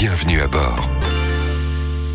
Bienvenue à bord.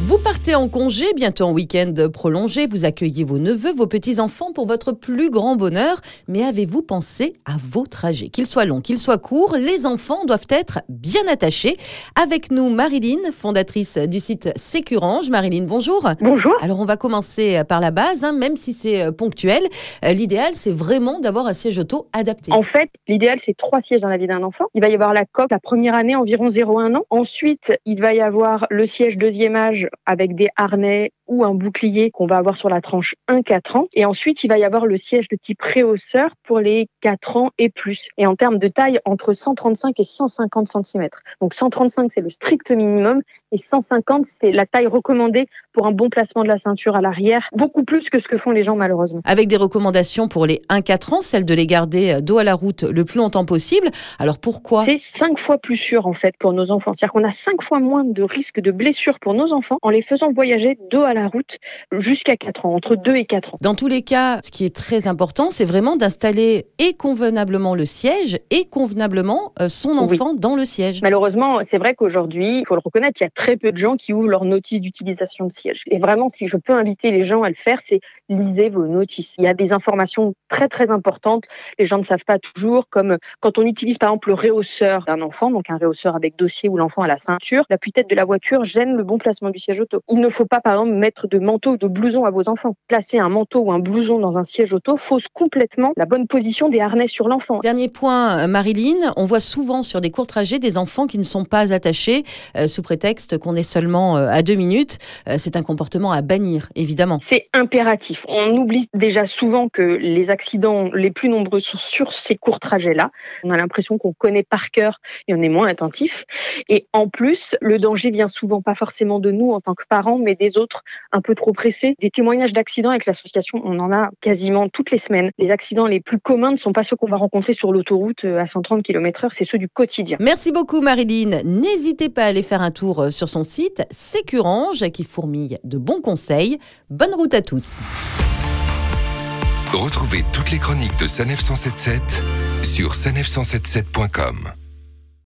Vous partez en congé, bientôt en week-end prolongé, vous accueillez vos neveux, vos petits-enfants pour votre plus grand bonheur, mais avez-vous pensé à vos trajets? Qu'ils soient longs, qu'ils soient courts, les enfants doivent être bien attachés. Avec nous, Marilyn, fondatrice du site Sécurange. Marilyn, bonjour. Bonjour. Alors on va commencer par la base, hein, même si c'est euh, ponctuel. Euh, L'idéal, c'est vraiment d'avoir un siège auto adapté. En fait, l'idéal, c'est trois sièges dans la vie d'un enfant. Il va y avoir la coque la première année, environ 0,1 an. Ensuite, il va y avoir le siège deuxième âge avec des harnais ou un bouclier qu'on va avoir sur la tranche 1-4 ans. Et ensuite, il va y avoir le siège de type réhausseur pour les 4 ans et plus. Et en termes de taille, entre 135 et 150 cm. Donc 135, c'est le strict minimum et 150, c'est la taille recommandée pour un bon placement de la ceinture à l'arrière, beaucoup plus que ce que font les gens malheureusement. Avec des recommandations pour les 1-4 ans, celle de les garder dos à la route le plus longtemps possible. Alors pourquoi? C'est 5 fois plus sûr en fait pour nos enfants. C'est-à-dire qu'on a 5 fois moins de risques de blessures pour nos enfants en les faisant voyager dos à la route jusqu'à 4 ans, entre 2 et 4 ans. Dans tous les cas, ce qui est très important, c'est vraiment d'installer et convenablement le siège et convenablement euh, son enfant oui. dans le siège. Malheureusement, c'est vrai qu'aujourd'hui, il faut le reconnaître, il y a très peu de gens qui ouvrent leur notice d'utilisation de siège. Et vraiment, si je peux inviter les gens à le faire, c'est lisez vos notices. Il y a des informations très très importantes. Les gens ne savent pas toujours, comme quand on utilise par exemple le réhausseur d'un enfant, donc un réhausseur avec dossier où l'enfant a la ceinture, la tête de la voiture gêne le bon placement du siège auto. Il ne faut pas par exemple mettre de manteau ou de blouson à vos enfants. Placer un manteau ou un blouson dans un siège auto fausse complètement la bonne position des harnais sur l'enfant. Dernier point, Marilyn, on voit souvent sur des courts trajets des enfants qui ne sont pas attachés euh, sous prétexte qu'on est seulement euh, à deux minutes. Euh, c'est un comportement à bannir, évidemment. C'est impératif. On oublie déjà souvent que les accidents les plus nombreux sont sur ces courts trajets-là. On a l'impression qu'on connaît par cœur et on est moins attentif. Et en plus, le danger vient souvent pas forcément de nous en tant que parents, mais des autres un peu trop pressés. Des témoignages d'accidents avec l'association, on en a quasiment toutes les semaines. Les accidents les plus communs ne sont pas ceux qu'on va rencontrer sur l'autoroute à 130 km/h, c'est ceux du quotidien. Merci beaucoup Marilyn. N'hésitez pas à aller faire un tour sur son site Sécurange qui fourmille de bons conseils. Bonne route à tous. Retrouvez toutes les chroniques de Sanef 177 sur sanef177.com.